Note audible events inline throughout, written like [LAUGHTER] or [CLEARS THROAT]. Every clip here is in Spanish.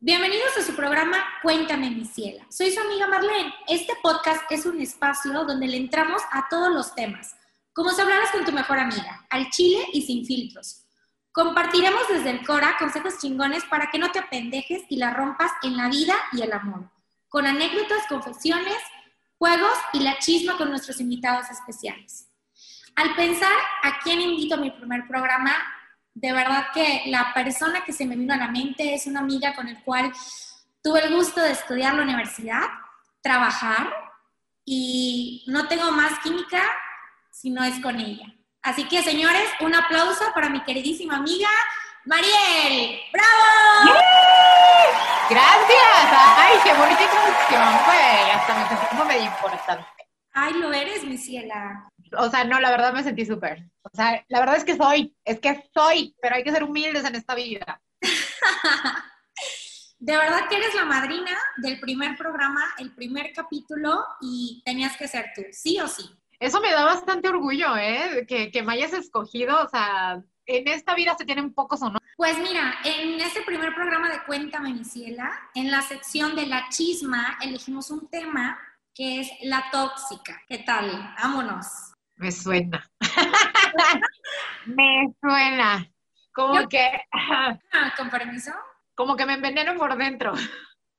Bienvenidos a su programa Cuéntame mi ciela. Soy su amiga Marlene. Este podcast es un espacio donde le entramos a todos los temas, como si hablaras con tu mejor amiga, al chile y sin filtros. Compartiremos desde el Cora consejos chingones para que no te apendejes y la rompas en la vida y el amor, con anécdotas, confesiones, juegos y la chisma con nuestros invitados especiales. Al pensar a quién invito a mi primer programa, de verdad que la persona que se me vino a la mente es una amiga con el cual tuve el gusto de estudiar la universidad, trabajar y no tengo más química si no es con ella. Así que, señores, un aplauso para mi queridísima amiga Mariel. ¡Bravo! Gracias. Ay, qué bonita introducción, güey. Hasta me sentí como medio importante. Ay, lo eres, mi ciela. O sea, no, la verdad me sentí súper. O sea, la verdad es que soy, es que soy, pero hay que ser humildes en esta vida. [LAUGHS] de verdad que eres la madrina del primer programa, el primer capítulo y tenías que ser tú, sí o sí. Eso me da bastante orgullo, ¿eh? Que, que me hayas escogido, o sea, en esta vida se tienen pocos o no. Pues mira, en este primer programa de Cuéntame mi ciela, en la sección de la chisma, elegimos un tema que es la tóxica. ¿Qué tal? Vámonos. Me suena. me suena. Como que. ah, con permiso. Como que me enveneno por dentro.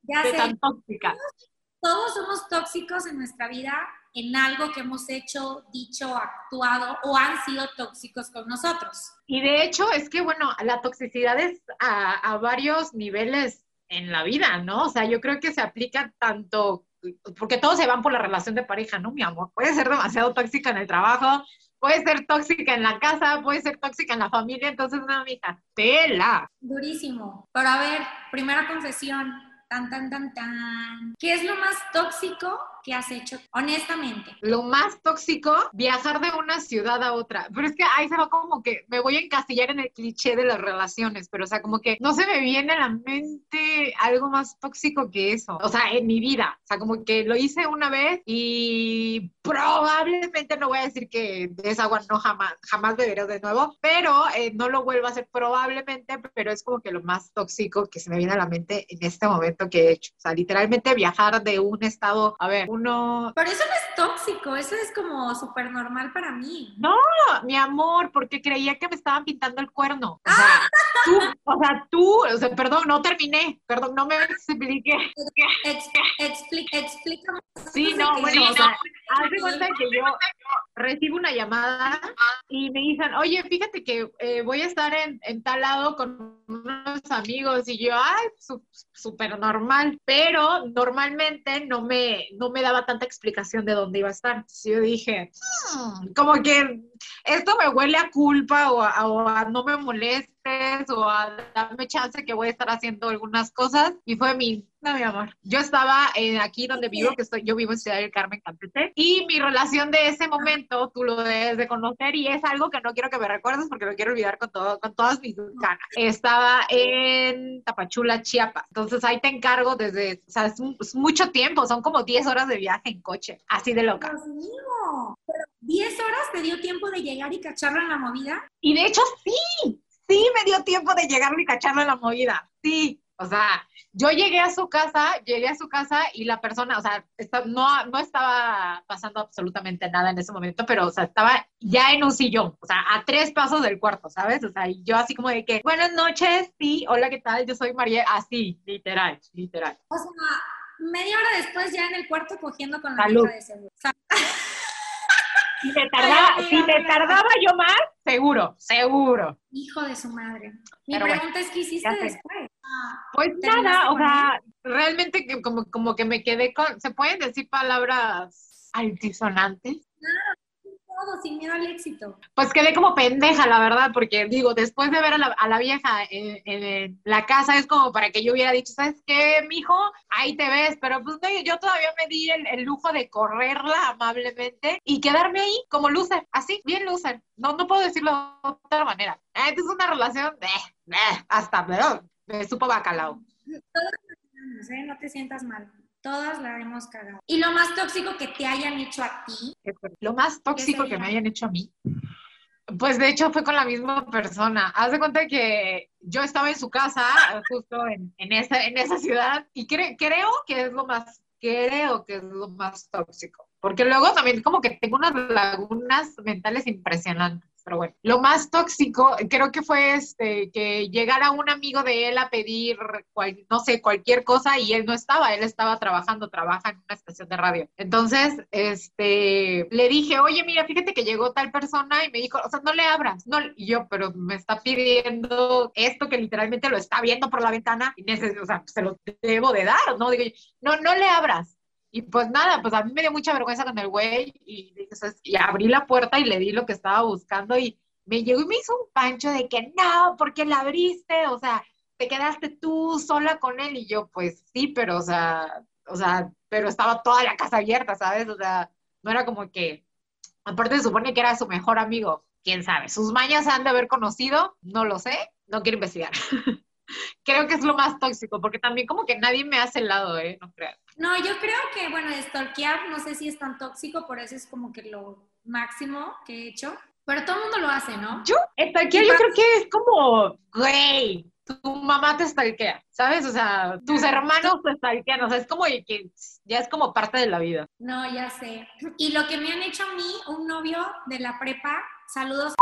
Ya de tan tóxica. Todos somos tóxicos en nuestra vida en algo que hemos hecho, dicho, actuado o han sido tóxicos con nosotros. Y de hecho es que, bueno, la toxicidad es a, a varios niveles en la vida, ¿no? O sea, yo creo que se aplica tanto porque todos se van por la relación de pareja, ¿no, mi amor? Puede ser demasiado tóxica en el trabajo, puede ser tóxica en la casa, puede ser tóxica en la familia, entonces, no, mija, tela. Durísimo. Pero a ver, primera confesión, tan, tan, tan, tan. ¿Qué es lo más tóxico que has hecho, honestamente? Lo más tóxico, viajar de una ciudad a otra. Pero es que ahí se va como que me voy a encastillar en el cliché de las relaciones, pero o sea, como que no se me viene a la mente algo más tóxico que eso. O sea, en mi vida. O sea, como que lo hice una vez y probablemente no voy a decir que esa agua no jamás, jamás beberé de nuevo, pero eh, no lo vuelvo a hacer probablemente, pero es como que lo más tóxico que se me viene a la mente en este momento que he hecho. O sea, literalmente viajar de un estado, a ver, uno... Pero eso no es tóxico, eso es como súper normal para mí. No, mi amor, porque creía que me estaban pintando el cuerno. O sea, tú, o sea, tú, o sea, perdón, no terminé, perdón, no me expliqué. Explica, explícame. Sí, no, bueno, o sea, haz de cuenta que yo recibo una llamada y me dicen, oye, fíjate que eh, voy a estar en, en, tal lado con unos amigos y yo, ay, súper normal, pero normalmente no me, no me daba tanta explicación de dónde iba a estar. Entonces yo dije, hmm, como que esto me huele a culpa o a, no me molestes o a darme chance que voy a estar haciendo algunas cosas y fue mi no, mi amor. Yo estaba eh, aquí donde vivo, que estoy, yo vivo en Ciudad del Carmen, Campeche, y mi relación de ese momento, tú lo debes de conocer, y es algo que no quiero que me recuerdes porque lo quiero olvidar con, todo, con todas mis ganas. Estaba en Tapachula, Chiapas. Entonces ahí te encargo desde, o sea, es, mucho tiempo, son como 10 horas de viaje en coche, así de loca. Dios mío, pero 10 horas te dio tiempo de llegar y cacharlo en la movida. Y de hecho sí, sí me dio tiempo de llegar y cacharlo en la movida, sí. O sea, yo llegué a su casa, llegué a su casa y la persona, o sea, no, no estaba pasando absolutamente nada en ese momento, pero, o sea, estaba ya en un sillón, o sea, a tres pasos del cuarto, ¿sabes? O sea, yo así como de que, buenas noches, sí, hola, ¿qué tal? Yo soy María, así, literal, literal. O sea, media hora después ya en el cuarto cogiendo con la hija de seguro. Si me, tardaba, si me tardaba yo más, seguro, seguro. Hijo de su madre. Mi pregunta es, ¿qué hiciste después? Pues nada, o sea, realmente como, como que me quedé con, ¿se pueden decir palabras altisonantes? Todo, sin miedo al éxito. Pues quedé como pendeja, la verdad, porque digo, después de ver a la, a la vieja en, la casa, es como para que yo hubiera dicho, ¿sabes qué, mijo? Ahí te ves, pero pues no, yo todavía me di el, lujo de correrla amablemente y quedarme ahí como loser, así, bien loser. No, no puedo decirlo de otra manera. Ah, es una relación de, hasta, pero me supo bacalao. ¿eh? No te sientas mal. Todas la hemos cagado. ¿Y lo más tóxico que te hayan hecho a ti? Lo más tóxico que me hayan hecho a mí. Pues de hecho fue con la misma persona. Haz de cuenta que yo estaba en su casa, justo en, en, esa, en esa ciudad, y creo que es lo más, creo que es lo más tóxico. Porque luego también como que tengo unas lagunas mentales impresionantes pero bueno. Lo más tóxico, creo que fue este, que llegara un amigo de él a pedir, no sé, cualquier cosa y él no estaba, él estaba trabajando, trabaja en una estación de radio. Entonces, este, le dije, oye, mira, fíjate que llegó tal persona y me dijo, o sea, no le abras, no, y yo, pero me está pidiendo esto que literalmente lo está viendo por la ventana y o sea, se lo debo de dar, ¿no? Digo, no, no le abras. Y pues nada, pues a mí me dio mucha vergüenza con el güey y, abrí la puerta y le di lo que estaba buscando y me llegó y me hizo un pancho de que no, ¿por qué la abriste? O sea, te quedaste tú sola con él y yo pues sí, pero o sea, o sea, pero estaba toda la casa abierta, ¿sabes? O sea, no era como que, aparte se supone que era su mejor amigo, quién sabe, sus mañas han de haber conocido, no lo sé, no quiero investigar. [LAUGHS] creo que es lo más tóxico, porque también como que nadie me hace el lado, ¿eh? No creo. No, yo creo que, bueno, stalkear no sé si es tan tóxico, por eso es como que lo máximo que he hecho. Pero todo el mundo lo hace, ¿no? Yo, stalkear yo creo que es como, güey, tu mamá te stalkea, ¿sabes? O sea, tus hermanos te stalkean, o sea, es como que ya es como parte de la vida. No, ya sé. Y lo que me han hecho a mí, un novio de la prepa, saludos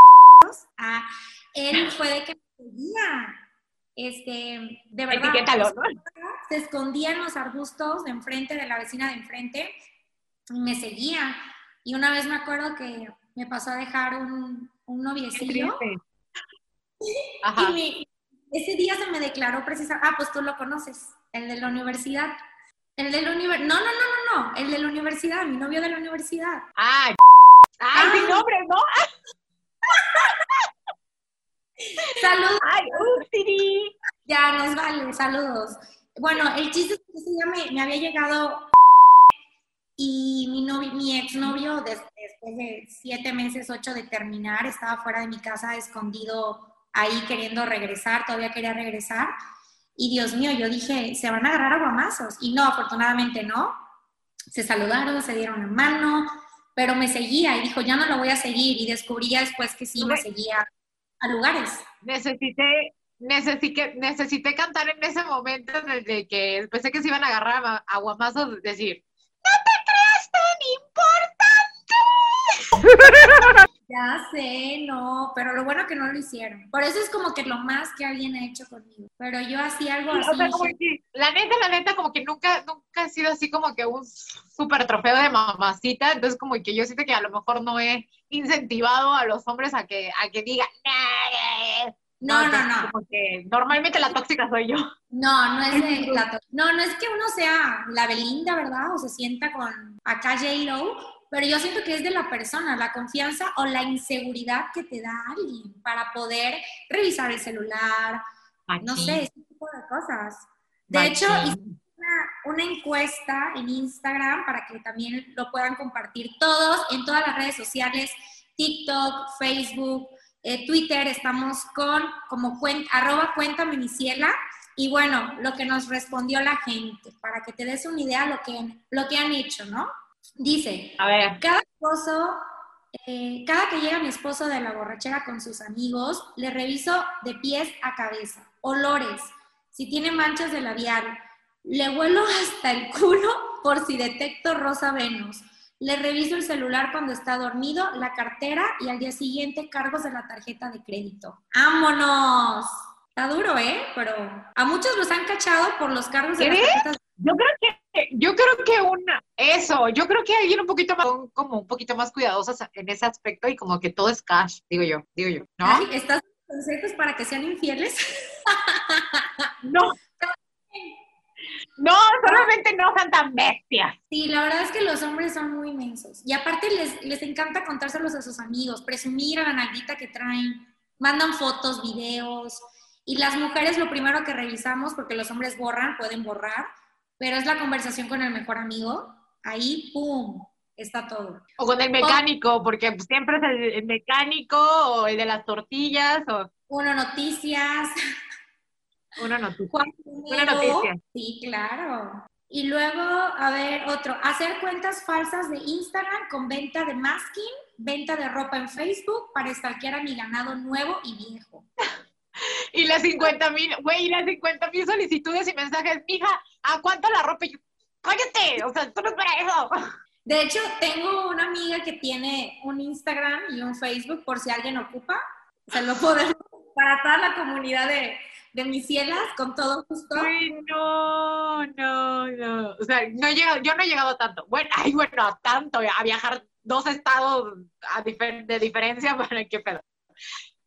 a él fue de que me seguía este, de verdad, se escondía en los arbustos de enfrente, de la vecina de enfrente, y me seguía. Y una vez me acuerdo que me pasó a dejar un, un noviecillo. [LAUGHS] Y ese día se me declaró precisamente, ah, pues tú lo conoces, el de la universidad. El de la universidad, no, no, no, no, no, el de la universidad, mi novio de la universidad. Ay, ay, mi nombre, ¿no? [LAUGHS] Saludos. Ay, Ya, nos vale, saludos. Bueno, el chiste es que ya me, me había llegado y mi, novio, mi exnovio, después de siete meses, ocho de terminar, estaba fuera de mi casa, escondido ahí queriendo regresar, todavía quería regresar. Y Dios mío, yo dije, se van a agarrar a guamazos. Y no, afortunadamente no. Se saludaron, se dieron la mano, pero me seguía y dijo, ya no lo voy a seguir. Y descubrí después que sí me seguía a lugares. Necesité, necesité, necesité cantar en ese momento desde que pensé que se iban a agarrar a, guamazos, decir, ¡No te creas tan importante! [LAUGHS] Ya sé, no, pero lo bueno que no lo hicieron. Por eso es como que lo más que alguien ha hecho conmigo. Pero yo hacía algo así. la neta, la neta, como que nunca, nunca he sido así como que un súper trofeo de mamacita. Entonces, como que yo siento que a lo mejor no he incentivado a los hombres a que, a que digan, no, no, no. Como que normalmente la tóxica soy yo. No, no es de la No, no es que uno sea la Belinda, ¿verdad? O se sienta con acá J-Lo, pero yo siento que es de la persona, la confianza o la inseguridad que te da alguien para poder revisar el celular, no sé, ese tipo de cosas. De hecho, una, encuesta en Instagram para que también lo puedan compartir todos en todas las redes sociales, TikTok, Facebook, eh, Twitter, estamos con como cuenta, arroba cuenta miniciela. Y bueno, lo que nos respondió la gente, para que te des una idea lo que, lo que han hecho, ¿no? Dice, a ver. cada esposo, eh, cada que llega mi esposo de la borrachera con sus amigos, le reviso de pies a cabeza, olores, si tiene manchas de labial, le vuelo hasta el culo por si detecto rosa Venus. Le reviso el celular cuando está dormido, la cartera y al día siguiente cargos de la tarjeta de crédito. ¡Vámonos! Está duro, ¿eh? Pero a muchos los han cachado por los cargos de las tarjetas. Yo creo que yo creo que una, eso, yo creo que alguien un poquito más, como un poquito más cuidadosas en ese aspecto y como que todo es cash, digo yo, digo yo, ¿no? ¿Estás consejos para que sean infieles? no. No, solamente no sean tan bestias. Sí, la verdad es que los hombres son muy inmensos. Y aparte les, les encanta contárselos a sus amigos, presumir a la naguita que traen, mandan fotos, videos. Y las mujeres lo primero que revisamos, porque los hombres borran, pueden borrar, pero es la conversación con el mejor amigo, ahí, ¡pum!, está todo. O con el mecánico, porque siempre es el, mecánico o el de las tortillas. O... Uno noticias. [LAUGHS] Una noticia. Una noticia. Sí, claro. Y luego, a ver, otro, hacer cuentas falsas de Instagram con venta de masking, venta de ropa en Facebook para stalkear a mi ganado nuevo y viejo. [LAUGHS] y las 50 mil, güey, las 50 mil solicitudes y mensajes, hija, ¿a cuánto la ropa? Y yo, cállate, o sea, tú no es para eso. De hecho, tengo una amiga que tiene un Instagram y un Facebook por si alguien ocupa. Se lo podemos para toda la comunidad de, de mis cielas, con todo gusto. Ay, no, no, no. O sea, no he llegado, yo no he llegado tanto. Bueno, ay, bueno, tanto, a viajar dos estados a de diferencia, [LAUGHS] para qué pedo.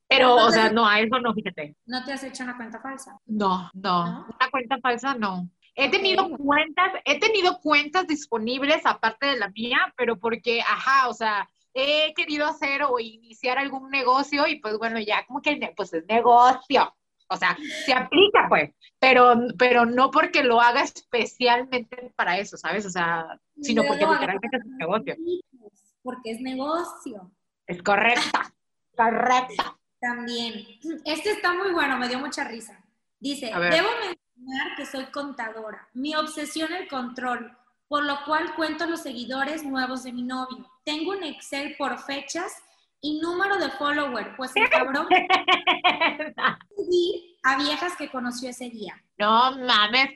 Pero, o sea, no, a eso no, fíjate. ¿No te has hecho una cuenta falsa? No, no, una cuenta falsa no. He tenido cuentas, he tenido cuentas disponibles aparte de la mía, pero porque, ajá, o sea, he querido hacer o iniciar algún negocio y pues bueno, ya como que pues es negocio. O sea, se aplica pues, pero, pero no porque lo haga especialmente para eso, ¿sabes? O sea, sino porque literalmente es un negocio. Porque es negocio. Es correcta, correcta. También. Este está muy bueno, me dio mucha risa. Dice, debo mencionar que soy contadora. Mi obsesión el control, por lo cual cuento los seguidores nuevos de mi novio. Tengo un Excel por fechas y número de follower, pues el cabrón [LAUGHS] a viejas que conoció ese día. No mames,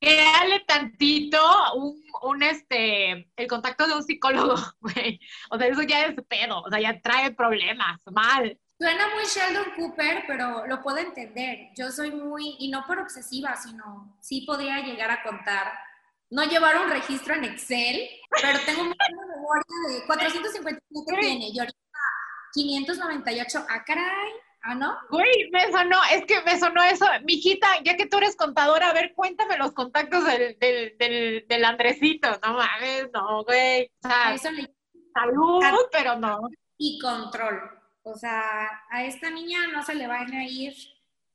dale tantito un, un, este, el contacto de un psicólogo, [LAUGHS] güey. O sea, eso ya es pedo, o sea, ya trae problemas, mal. Suena muy Sheldon Cooper, pero lo puedo entender. Yo soy muy, y no por obsesiva, sino sí podría llegar a contar. No llevar un registro en Excel, pero tengo mucha memoria de 457 tiene y ahorita 598. ¡Ah, caray! ¿Ah, no? Güey, me sonó, es que me sonó eso. Mijita, ya que tú eres contadora, a ver, cuéntame los contactos del, del, del, del Andresito. No mames, no, güey. O sea, salud, pero no. Y control. O sea, a esta niña no se le van a ir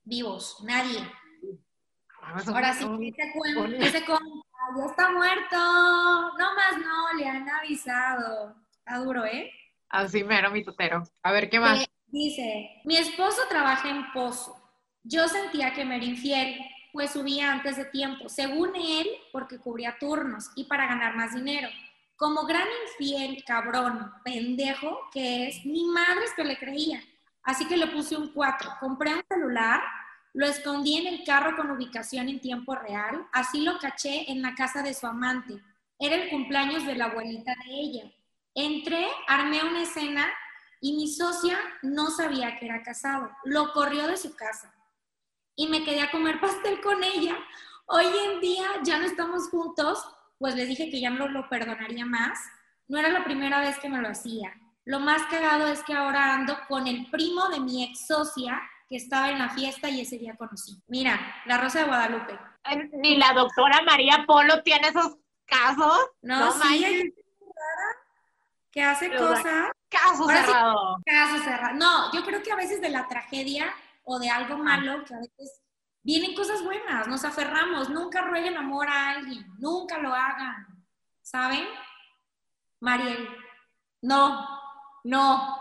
vivos, nadie. Ah, Ahora sí, ese cuento, ese ya está muerto. No más no, le han avisado. Está duro, ¿eh? Así mero, mi tutero. A ver, ¿qué más? Dice, mi esposo trabaja en Pozo. Yo sentía que me era infiel, pues subía antes de tiempo, según él, porque cubría turnos y para ganar más dinero. Como gran infiel, cabrón, pendejo que es, mi madre es que le creía. Así que le puse un 4. Compré un celular, lo escondí en el carro con ubicación en tiempo real, así lo caché en la casa de su amante. Era el cumpleaños de la abuelita de ella. Entré, armé una escena y mi socia no sabía que era casado. Lo corrió de su casa y me quedé a comer [LAUGHS] pastel con ella. Hoy en día ya no estamos juntos, pues le dije que ya no lo perdonaría más. No era la primera vez que me lo hacía. Lo más cagado es que ahora ando con el primo de mi ex socia que estaba en la fiesta y ese día conocí. Mira, la Rosa de Guadalupe. Ni la doctora María Polo tiene esos casos. No, no sí, que hace cosas Caso cerrado. caso cerrado. No, yo creo que a veces de la tragedia o de algo malo, que a veces vienen cosas buenas, nos aferramos, nunca rueguen amor a alguien, nunca lo hagan, ¿saben? Mariel, no, no.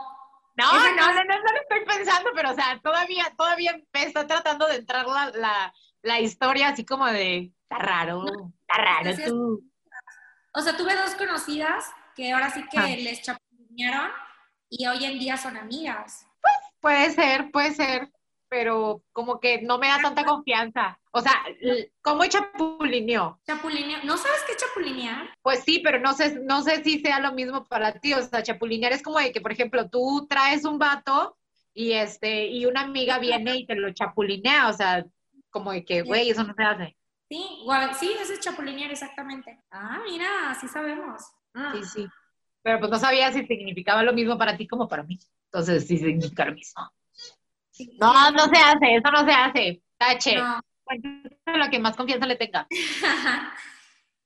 No, no, no, no, no, lo estoy pensando, pero o sea, todavía, todavía me está tratando de entrar la, la, la historia así como de, está raro, está raro tú. O sea, tuve dos conocidas que ahora sí que ah. les y hoy en día son amigas. Pues puede ser, puede ser, pero como que no me da tanta confianza. O sea, ¿cómo chapulineó? Chapulineó. ¿No sabes qué chapulinear? Pues sí, pero no sé, no sé si sea lo mismo para ti. O sea, chapulinear es como de que, por ejemplo, tú traes un vato y este, y una amiga viene y te lo chapulinea. O sea, como de que, güey, eso no se hace. Sí, sí, eso es chapulinear exactamente. Ah, mira, así sabemos. Ah. Sí, sí pero pues no sabía si significaba lo mismo para ti como para mí. Entonces sí significa lo mismo. No, no se hace, eso no se hace. Tache. No. lo que más confianza le tenga. [LAUGHS]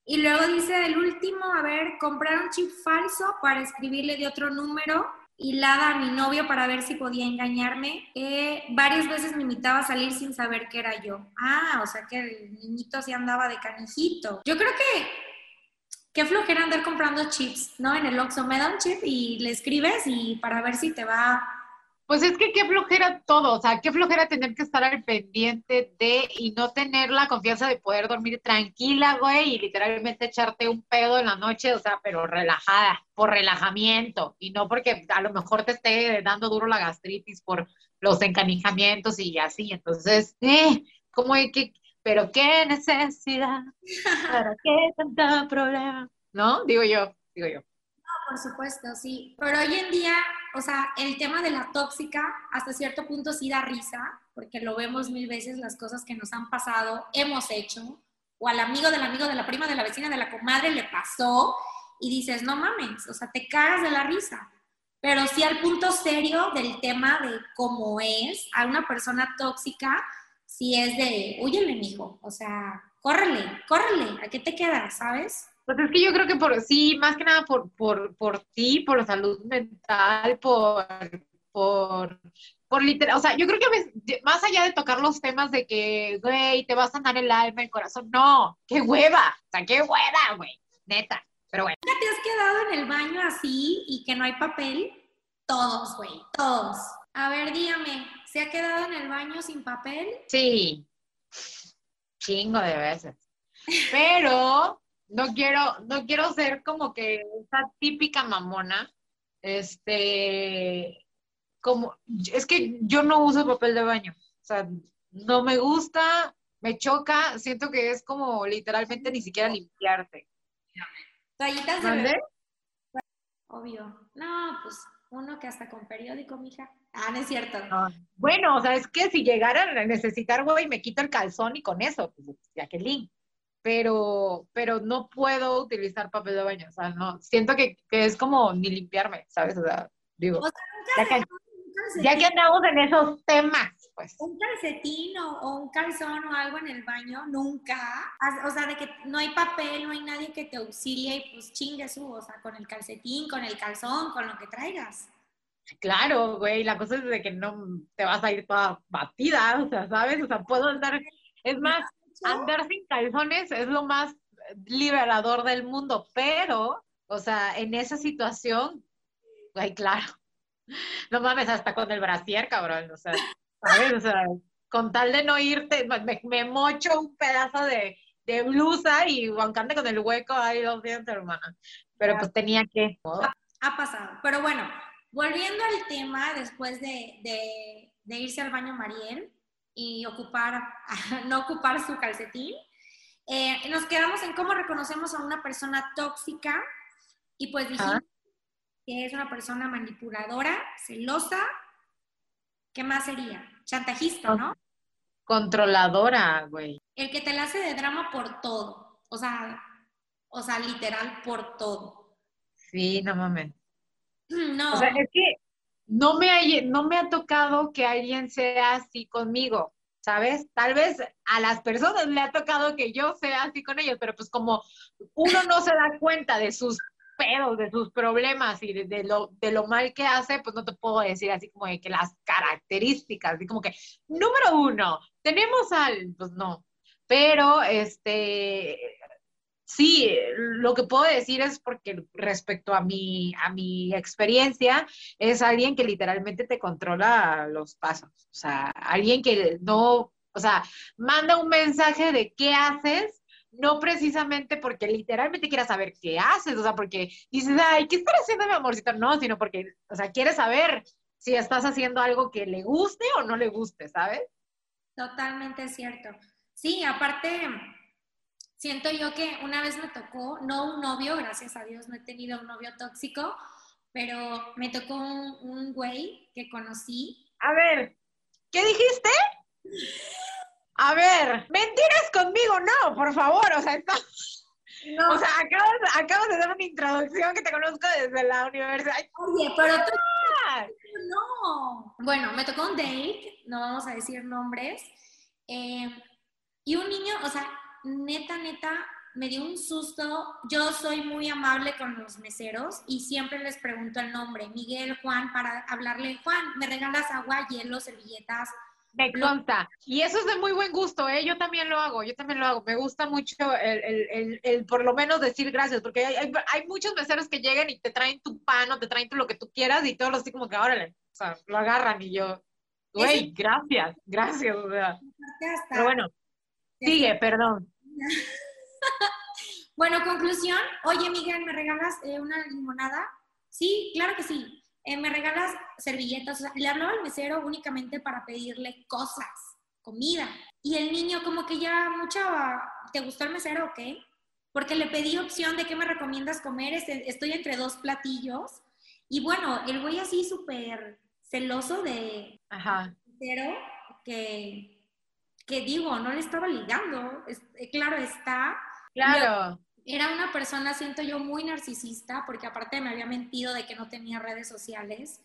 y luego dice el último, a ver, comprar un chip falso para escribirle de otro número y la a mi novio para ver si podía engañarme. Eh, varias veces me invitaba a salir sin saber que era yo. Ah, o sea que el niñito sí andaba de canijito. Yo creo que qué flojera andar comprando chips, ¿no? En el Oxxo me da un chip y le escribes y para ver si te va Pues es que qué flojera todo, o sea, qué flojera tener que estar al pendiente de y no tener la confianza de poder dormir tranquila, güey, y literalmente echarte un pedo en la noche, o sea, pero relajada, por relajamiento, y no porque a lo mejor te esté dando duro la gastritis por los encanijamientos y así. Entonces, eh, ¿cómo hay que, pero qué necesidad? ¿Para qué tanta problema? ¿No? Digo yo, digo yo por supuesto, sí. Pero hoy en día, o sea, el tema de la tóxica hasta cierto punto sí da risa, porque lo vemos mil veces, las cosas que nos han pasado, hemos hecho, o al amigo del amigo, de la prima, de la vecina, de la comadre le pasó, y dices, no mames, o sea, te cagas de la risa. Pero sí al punto serio del tema de cómo es a una persona tóxica, si es de, huyele, mijo, o sea, córrele, córrele, ¿a qué te quedas, sabes? Pues es que yo creo que por sí, más que nada por, por, por ti, por salud mental, por, por, por literal, o sea, yo creo que más allá de tocar los temas de que, güey, te vas a sanar el alma, el corazón, no, qué hueva, o sea, qué hueva, güey, neta, pero bueno. ¿Te has quedado en el baño así y que no hay papel? Todos, güey, todos. A ver, dígame, ¿se ha quedado en el baño sin papel? Sí, chingo de veces. Pero no quiero, no quiero ser como que esa típica mamona, este, como, es que yo no uso papel de baño, o sea, no me gusta, me choca, siento que es como literalmente ni siquiera limpiarte. Toallitas de Obvio. No, pues uno que hasta con periódico, mija. Ah, no es cierto. Bueno, o sea, es que si llegaran a necesitar, güey, me quito el calzón y con eso, pues, Jacqueline pero, pero no puedo utilizar papel de baño, o sea, no, siento que, que es como ni limpiarme, ¿sabes? O sea, digo, ya, que, ya, que, andamos en esos temas, pues. Un calcetín o, un calzón o algo en el baño, nunca, o sea, de que no hay papel, no hay nadie que te auxilie y pues chingue su, o sea, con el calcetín, con el calzón, con lo que traigas. Claro, güey, la cosa es de que no te vas a ir toda batida, o sea, ¿sabes? O sea, puedo andar, es más, andar sin calzones es lo más liberador del mundo, pero, o sea, en esa situación, ay, claro, no mames, hasta con el brasier, cabrón, o sea, ¿sabes? O sea, con tal de no irte, me, mocho un pedazo de, blusa y bancante con el hueco ahí lo siento, hermana. Pero pues tenía que. Ha, pasado. Pero bueno, volviendo al tema, después de, de irse al baño Mariel, y ocupar, [LAUGHS] no ocupar su calcetín. Eh, nos quedamos en cómo reconocemos a una persona tóxica y pues dijimos que es una persona manipuladora, celosa. ¿Qué más sería? Chantajista, ¿no? Controladora, güey. El que te la hace de drama por todo. O sea, o sea, literal por todo. Sí, no mames. [CLEARS THROAT] No. O sea, es que no me, ha, no me ha tocado que alguien sea así conmigo, ¿sabes? Tal vez a las personas le ha tocado que yo sea así con ellos, pero pues como uno no se da cuenta de sus pedos, de sus problemas y de, lo, de lo mal que hace, pues no te puedo decir así como de que las características, así como que, número uno, tenemos al, pues no, pero este, Sí, lo que puedo decir es porque respecto a mi, a mi experiencia, es alguien que literalmente te controla los pasos. O sea, alguien que no, o sea, manda un mensaje de qué haces, no precisamente porque literalmente quiera saber qué haces, o sea, porque dices, ay, ¿qué estás haciendo mi amorcito? No, sino porque, o sea, quiere saber si estás haciendo algo que le guste o no le guste, ¿sabes? Totalmente cierto. Sí, aparte, siento yo que una vez me tocó, no un novio, gracias a Dios no he tenido un novio tóxico, pero me tocó un, güey que conocí. A ver, ¿qué dijiste? A ver, mentiras conmigo, no, por favor, o sea, No. O sea, acabas, de dar una introducción que te conozco desde la universidad. Oye, pero tú... No. Bueno, me tocó un date, no vamos a decir nombres, eh, y un niño, o sea, neta, neta, me dio un susto. Yo soy muy amable con los meseros y siempre les pregunto el nombre, Miguel, Juan, para hablarle, Juan, ¿me regalas agua, hielo, servilletas? Me consta. Y eso es de muy buen gusto, ¿eh? Yo también lo hago, yo también lo hago. Me gusta mucho el, por lo menos decir gracias, porque hay, muchos meseros que llegan y te traen tu pan o te traen lo que tú quieras y todos así como que, órale, O sea, lo agarran y yo, güey, gracias, gracias, o sea. Pero bueno, sigue, perdón. [LAUGHS] bueno, conclusión. Oye, Miguel, ¿me regalas eh, una limonada? Sí, claro que sí. Eh, ¿Me regalas servilletas? O sea, le hablaba al mesero únicamente para pedirle cosas, comida. Y el niño como que ya mucha, ¿te gustó el mesero o qué? Porque le pedí opción de qué me recomiendas comer, estoy entre dos platillos. Y bueno, el güey así súper celoso de Ajá. mesero que, que digo, no le estaba ligando. Eh, claro está. Claro. Era una persona, siento yo, muy narcisista, porque aparte me había mentido de que no tenía redes sociales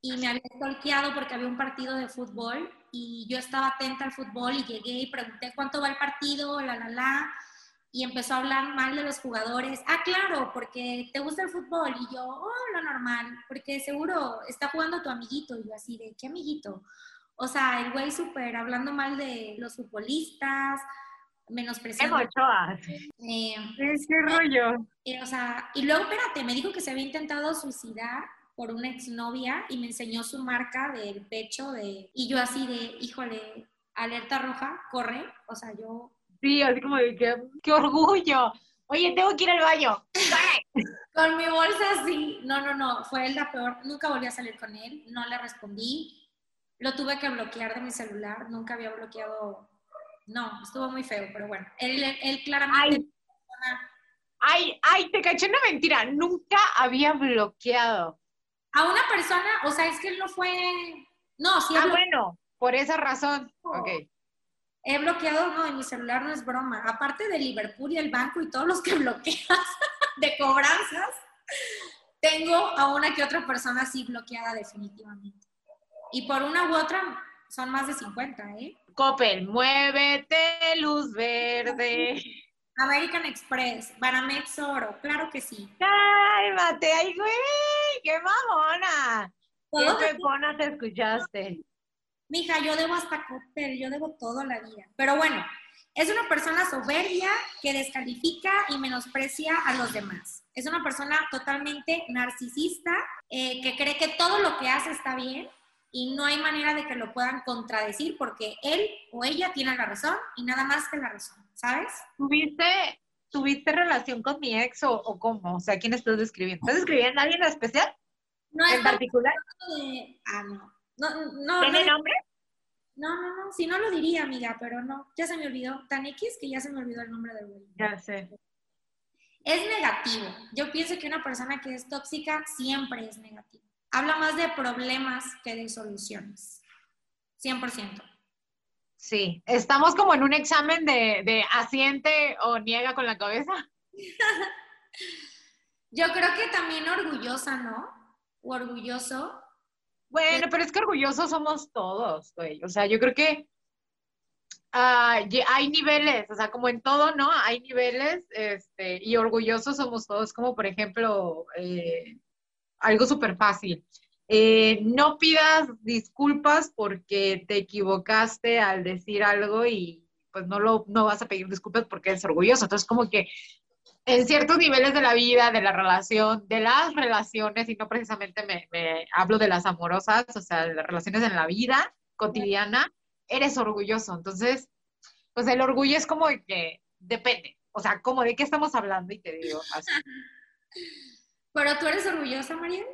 y me había stalkeado porque había un partido de fútbol y yo estaba atenta al fútbol y llegué y pregunté cuánto va el partido, la, la, la, y empezó a hablar mal de los jugadores. Ah, claro, porque te gusta el fútbol y yo, oh, lo normal, porque seguro está jugando tu amiguito y yo así de, ¿qué amiguito? O sea, el güey súper hablando mal de los futbolistas, menospreciando. Eh, ¿Qué rollo? Eh, o sea, y luego, espérate, me dijo que se había intentado suicidar por una exnovia y me enseñó su marca del pecho de, y yo así de, híjole, alerta roja, corre, o sea, yo... Sí, así como de que, qué orgullo. Oye, tengo que ir al baño. [LAUGHS] con mi bolsa sí. No, no, no, fue la peor. Nunca volví a salir con él, no le respondí. Lo tuve que bloquear de mi celular, nunca había bloqueado. No, estuvo muy feo, pero bueno, él, él claramente... Ay. ay, te caché una mentira, nunca había bloqueado. A una persona, o sea, es que él no fue. No, sí. Ah, bueno, por esa razón. Ok. He bloqueado, no, en mi celular no es broma. Aparte de Liverpool y el banco y todos los que [LAUGHS] bloqueas de cobranzas, tengo a una que otra persona así bloqueada definitivamente. Y por una u otra son más de 50, ¿eh? Coppel, muévete, luz verde. American Express, Banamex Oro, claro que sí. Cálmate, ay, güey, qué mamona. ¿Qué pepona te escuchaste? Mija, yo debo hasta cóctel, yo debo todo la vida. Pero bueno, es una persona soberbia que descalifica y menosprecia a los demás. Es una persona totalmente narcisista eh, que cree que todo lo que hace está bien y no hay manera de que lo puedan contradecir porque él o ella tiene la razón y nada más que la razón, ¿sabes? ¿Tuviste, ¿tuviste relación con mi ex o, cómo? O sea, ¿quién estás describiendo? ¿Estás describiendo a alguien especial? No, ¿En particular? Ah, no. no, no ¿Tiene nombre? No, no, no, si no lo diría, amiga, pero no, ya se me olvidó. Tan X que ya se me olvidó el nombre del güey. Ya sé. Es negativo. Yo pienso que una persona que es tóxica siempre es negativa habla más de problemas que de soluciones. 100%. Sí, estamos como en un examen de, de asiente o niega con la cabeza. [LAUGHS] Yo creo que también orgullosa, ¿no? O orgulloso. Bueno, pero es que orgullosos somos todos, güey. O sea, yo creo que ah, hay niveles, o sea, como en todo, ¿no? Hay niveles, este, y orgullosos somos todos, como por ejemplo, eh, algo súper fácil. Eh, no pidas disculpas porque te equivocaste al decir algo y pues no, lo, no vas a pedir disculpas porque eres orgulloso. Entonces, como que en ciertos niveles de la vida, de la relación, de las relaciones, y no precisamente me, me hablo de las amorosas, o sea, de las relaciones en la vida cotidiana, eres orgulloso. Entonces, pues el orgullo es como de que depende. O sea, como de qué estamos hablando y te digo así. [LAUGHS] ¿Pero tú eres orgullosa, María?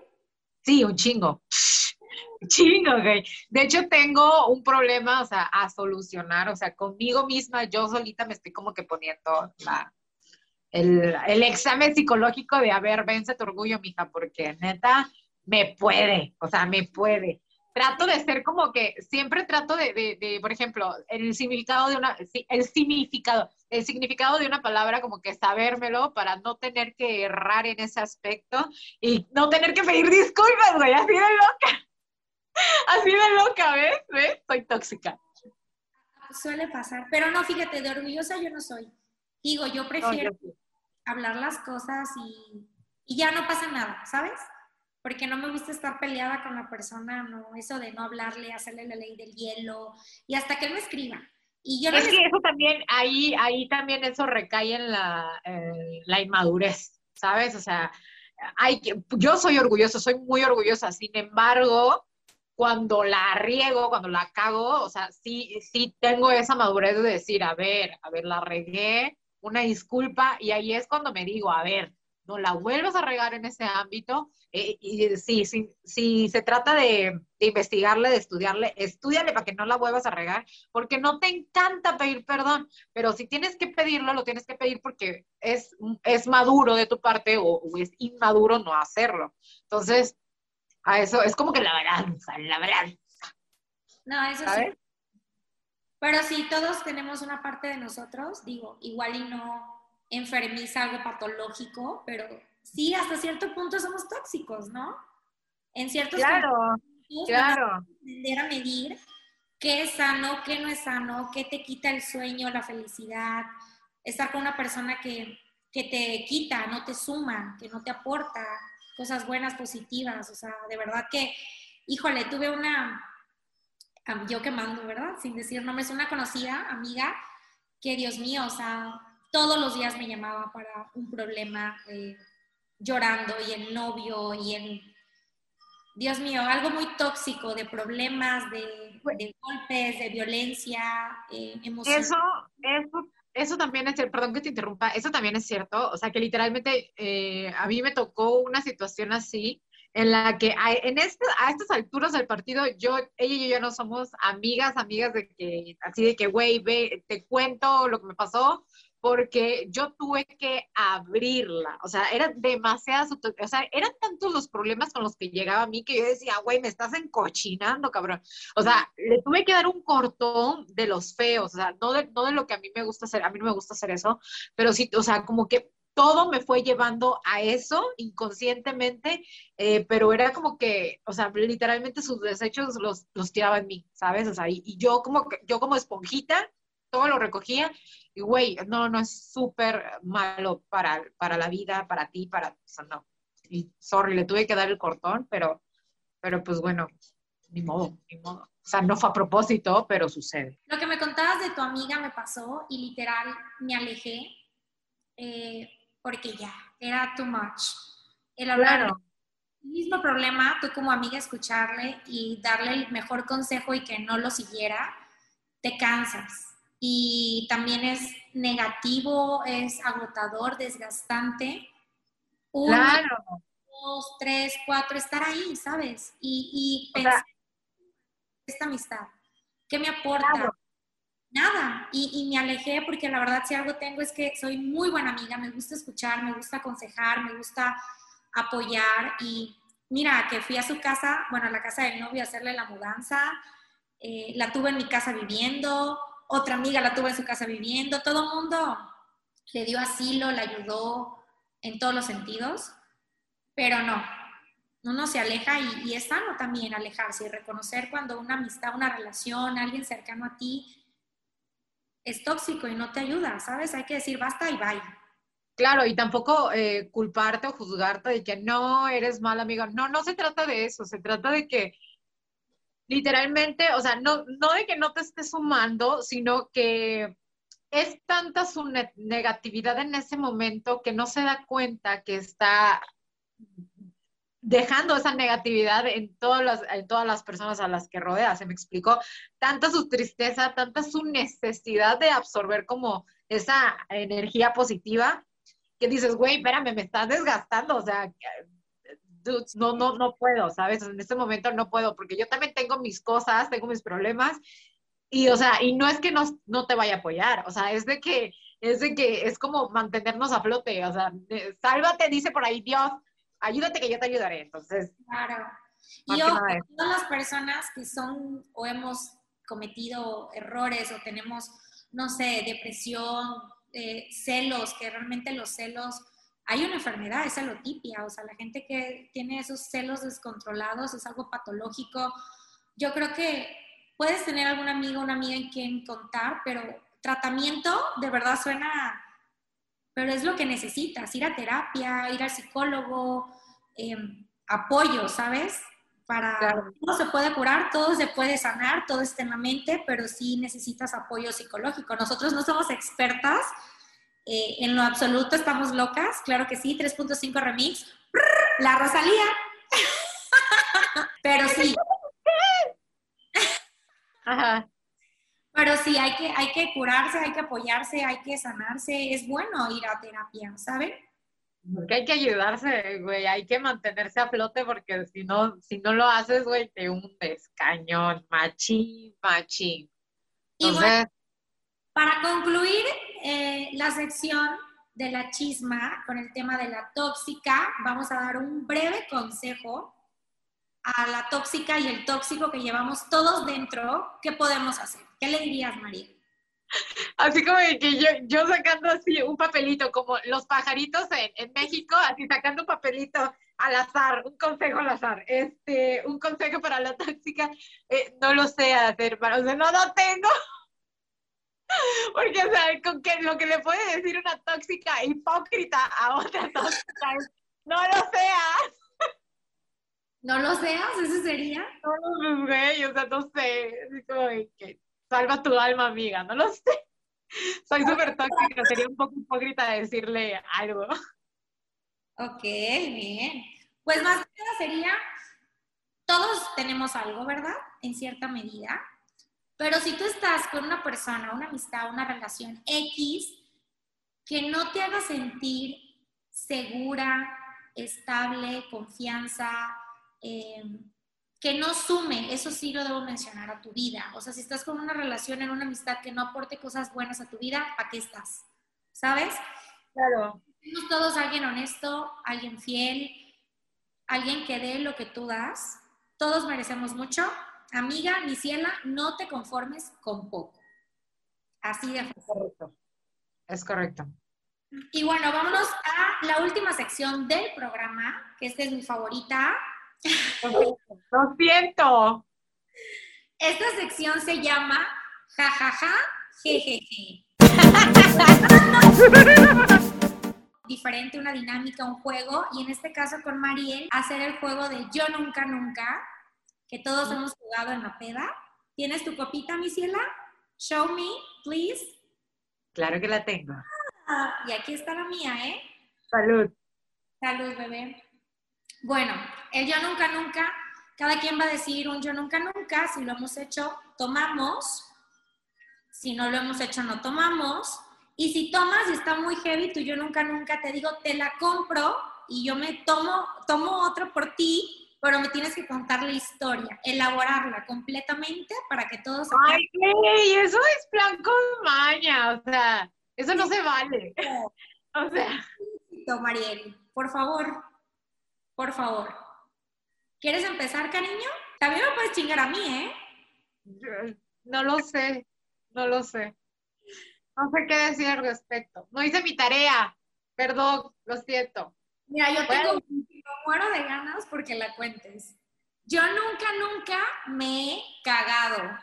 Sí, un chingo. [LAUGHS] chingo, güey. De hecho, tengo un problema, o sea, a solucionar, o sea, conmigo misma, yo solita me estoy como que poniendo la, el, el examen psicológico de, a ver, vence tu orgullo, mija, porque neta, me puede, o sea, me puede trato de ser como que siempre trato de, de, por ejemplo, el significado de una, el significado, el significado de una palabra como que sabérmelo para no tener que errar en ese aspecto y no tener que pedir disculpas, güey, así de loca. [LAUGHS] Así de loca, ¿ves? ¿Ves? Soy tóxica. Suele pasar, pero no, fíjate, de orgullosa yo no soy. Digo, yo prefiero hablar las cosas y, y ya no pasa nada, ¿sabes? porque no me gusta estar peleada con la persona, no, eso de no hablarle, hacerle la ley del hielo, y hasta que él me escriba. Y yo es que eso también, ahí, ahí también eso recae en la, la inmadurez, ¿sabes? O sea, hay que, yo soy orgulloso, soy muy orgullosa, sin embargo, cuando la riego, cuando la cago, o sea, sí, sí tengo esa madurez de decir, a ver, a ver, la regué, una disculpa, y ahí es cuando me digo, a ver, no la vuelvas a regar en ese ámbito. Eh, y sí, si se trata de, investigarle, de estudiarle, estudiale para que no la vuelvas a regar, porque no te encanta pedir perdón, pero si tienes que pedirlo, lo tienes que pedir porque es, es maduro de tu parte o, es inmaduro no hacerlo. Entonces, a eso es como que la balanza, la balanza. No, eso sí. Pero si todos tenemos una parte de nosotros, digo, igual y no enfermiza, algo patológico, pero sí, hasta cierto punto somos tóxicos, ¿no? En ciertos claro, claro. aprender a medir qué es sano, qué no es sano, qué te quita el sueño, la felicidad, estar con una persona que, que te quita, no te suma, que no te aporta cosas buenas, positivas, o sea, de verdad que, híjole, tuve una, yo que mando, ¿verdad? Sin decir nombres, una conocida, amiga, que Dios mío, o sea, todos los días me llamaba para un problema, eh, llorando y el novio y el, Dios mío, algo muy tóxico de problemas, de, golpes, de violencia eh, emocional. Eso, eso, eso también es, perdón que te interrumpa, eso también es cierto, o sea que literalmente eh, a mí me tocó una situación así en la que en este, a estas alturas del partido, yo, ella y yo ya no somos amigas, amigas de que, así de que, güey, ve, te cuento lo que me pasó, porque yo tuve que abrirla, o sea, era demasiadas, o sea, eran tantos los problemas con los que llegaba a mí que yo decía, güey, me estás encochinando, cabrón. O sea, le tuve que dar un cortón de los feos, o sea, no de, no de lo que a mí me gusta hacer, a mí no me gusta hacer eso, pero sí, o sea, como que todo me fue llevando a eso inconscientemente, eh, pero era como que, o sea, literalmente sus desechos los, los tiraba en mí, ¿sabes? O sea, y, y yo como, yo como esponjita, todo lo recogía y güey, no, no es súper malo para, para la vida, para ti, para, o sea, no. Y sorry, le tuve que dar el cortón, pero, pero pues bueno, ni modo, ni modo. O sea, no fue a propósito, pero sucede. Lo que me contabas de tu amiga me pasó y literal me alejé eh, porque ya, era too much. El hablar claro. mismo problema, tú como amiga escucharle y darle el mejor consejo y que no lo siguiera, te cansas y también es negativo, es agotador, desgastante. Uno, claro. dos, tres, cuatro, estar ahí, ¿sabes? Y, y pensar, esta amistad, ¿qué me aporta? Nada. Y, y, me alejé porque la verdad si algo tengo es que soy muy buena amiga, me gusta escuchar, me gusta aconsejar, me gusta apoyar y mira, que fui a su casa, bueno, a la casa del novio a hacerle la mudanza, eh, la tuve en mi casa viviendo, otra amiga la tuvo en su casa viviendo, todo mundo le dio asilo, le ayudó en todos los sentidos, pero no, uno se aleja y, y, es sano también alejarse y reconocer cuando una amistad, una relación, alguien cercano a ti es tóxico y no te ayuda, ¿sabes? Hay que decir basta y bye. Claro, y tampoco eh, culparte o juzgarte de que no eres mal amigo. No, no se trata de eso, se trata de que literalmente, o sea, no, no de que no te estés sumando, sino que es tanta su negatividad en ese momento que no se da cuenta que está dejando esa negatividad en todas las, en todas las personas a las que rodea, se me explicó, tanta su tristeza, tanta su necesidad de absorber como esa energía positiva, que dices, güey, espérame, me estás desgastando, o sea, no, no, no puedo, ¿sabes? En este momento no puedo, porque yo también tengo mis cosas, tengo mis problemas, y, o sea, y no es que no, no te vaya a apoyar, o sea, es de que, es de que es como mantenernos a flote, o sea, sálvate, dice por ahí Dios, ayúdate que yo te ayudaré, entonces. Claro. Y yo, todas las personas que son o hemos cometido errores o tenemos, no sé, depresión, eh, celos, que realmente los celos hay una enfermedad, es celotipia, o sea, la gente que tiene esos celos descontrolados es algo patológico. Yo creo que puedes tener algún amigo, una amiga en quien contar, pero tratamiento de verdad suena, pero es lo que necesitas, ir a terapia, ir al psicólogo, em, apoyo, ¿sabes? Para todo se puede curar, todo se puede sanar, todo está en la mente, pero sí necesitas apoyo psicológico. Nosotros no somos expertas, eh, en lo absoluto estamos locas, claro que sí, 3.5 remix. La Rosalía. [LAUGHS] Pero sí. Ajá. Pero sí, hay que, hay que curarse, hay que apoyarse, hay que sanarse. Es bueno ir a terapia, ¿saben? Porque hay que ayudarse, güey, hay que mantenerse a flote porque si no, si no lo haces, güey, te hundes, cañón, machín, machín. Entonces... para concluir eh, la sección de la chisma con el tema de la tóxica, vamos a dar un breve consejo a la tóxica y el tóxico que llevamos todos dentro, ¿qué podemos hacer? ¿Qué le dirías, María? Así como que yo, yo sacando así un papelito, como los pajaritos en, México, así sacando un papelito al azar, un consejo al azar. Este, un consejo para la tóxica, eh, no lo sé hacer, o sea, no lo tengo. [LAUGHS] Porque, o sea, con que lo que le puede decir una tóxica hipócrita a otra tóxica es, no lo seas. [LAUGHS] ¿No lo seas? ¿Ese sería? [LAUGHS] No, güey, o sea, no sé. Es como que salva tu alma, amiga, no lo sé. Soy súper tóxica, sería un poco hipócrita decirle algo. Ok, bien. Pues más que nada sería, todos tenemos algo, ¿verdad? En cierta medida. Pero si tú estás con una persona, una amistad, una relación X, que no te haga sentir segura, estable, confianza, eh, que no sume, eso sí lo debo mencionar a tu vida. O sea, si estás con una relación, en una amistad que no aporte cosas buenas a tu vida, ¿para qué estás? ¿Sabes? Claro. Tenemos todos alguien honesto, alguien fiel, alguien que dé lo que tú das. Todos merecemos mucho. Amiga, mi ciela, no te conformes con poco. Así de fácil. Es correcto. Es correcto. Y bueno, vámonos a la última sección del programa, que esta es mi favorita, [LAUGHS] lo siento. Esta sección se llama jajaja, jejeje. [LAUGHS] Diferente, una dinámica, un juego. Y en este caso con Mariel, hacer el juego de yo nunca, nunca, que todos hemos jugado en la peda. ¿Tienes tu copita, mi ciela? Show me, please. Claro que la tengo. Ah, y aquí está la mía, ¿eh? Salud. Salud, bebé. Bueno, el yo nunca, nunca, cada quien va a decir un yo nunca, nunca, si lo hemos hecho, tomamos, si no lo hemos hecho, no tomamos, y si tomas y está muy heavy, tú yo nunca, nunca, te digo, te la compro y yo me tomo, tomo otro por ti, pero me tienes que contar la historia, elaborarla completamente para que todos... Ay, hey, eso es plan con maña, o sea, eso no se vale. [LAUGHS] O sea... Mariel, por favor por favor. ¿Quieres empezar, cariño? También me puedes chingar a mí, ¿eh? No lo sé, no lo sé. No sé qué decir al respecto. No hice mi tarea. Perdón, lo siento. Mira, yo tengo, me muero de ganas porque la cuentes. Yo nunca, nunca me he cagado.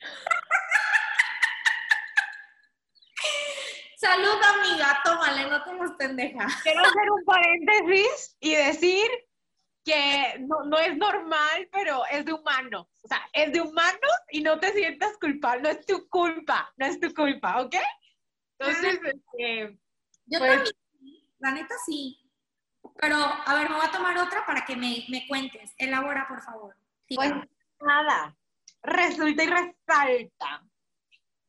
[LAUGHS] Salud, amiga, tómale, no te pendeja. Quiero hacer un paréntesis y decir que no, es normal, pero es de humano. O sea, es de humano y no te sientas culpable, no es tu culpa, no es tu culpa, ¿ok? Entonces, este, Yo pues también, la neta sí. Pero, a ver, me voy a tomar otra para que me, me cuentes. Elabora, por favor. Pues nada, resulta y resalta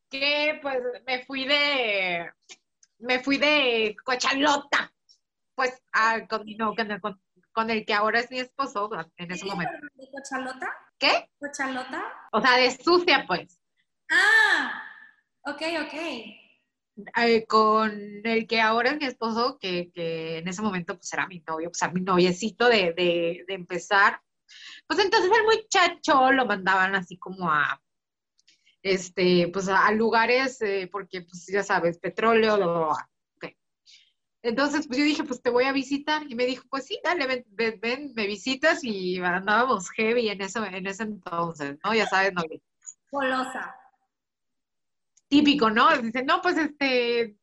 que pues me fui de, me fui de cochalota, pues con, con, el, que ahora es mi esposo en ese momento. ¿De cochalota? ¿Qué? ¿Cochalota? O sea, de sucia, pues. Ah, ok, ok. Eh, con el que ahora es mi esposo, que, en ese momento pues era mi novio, pues era mi noviecito de, de, de empezar. Pues entonces el muchacho lo mandaban así como a este, pues a, lugares, eh, porque pues ya sabes, petróleo, lo, Entonces, pues yo dije, pues te voy a visitar. Y me dijo, pues sí, dale, ven, ven, me visitas y andábamos heavy en, eso, en ese entonces, ¿no? Ya sabes, no. Golosa. Típico, ¿no? Dice, no, pues este,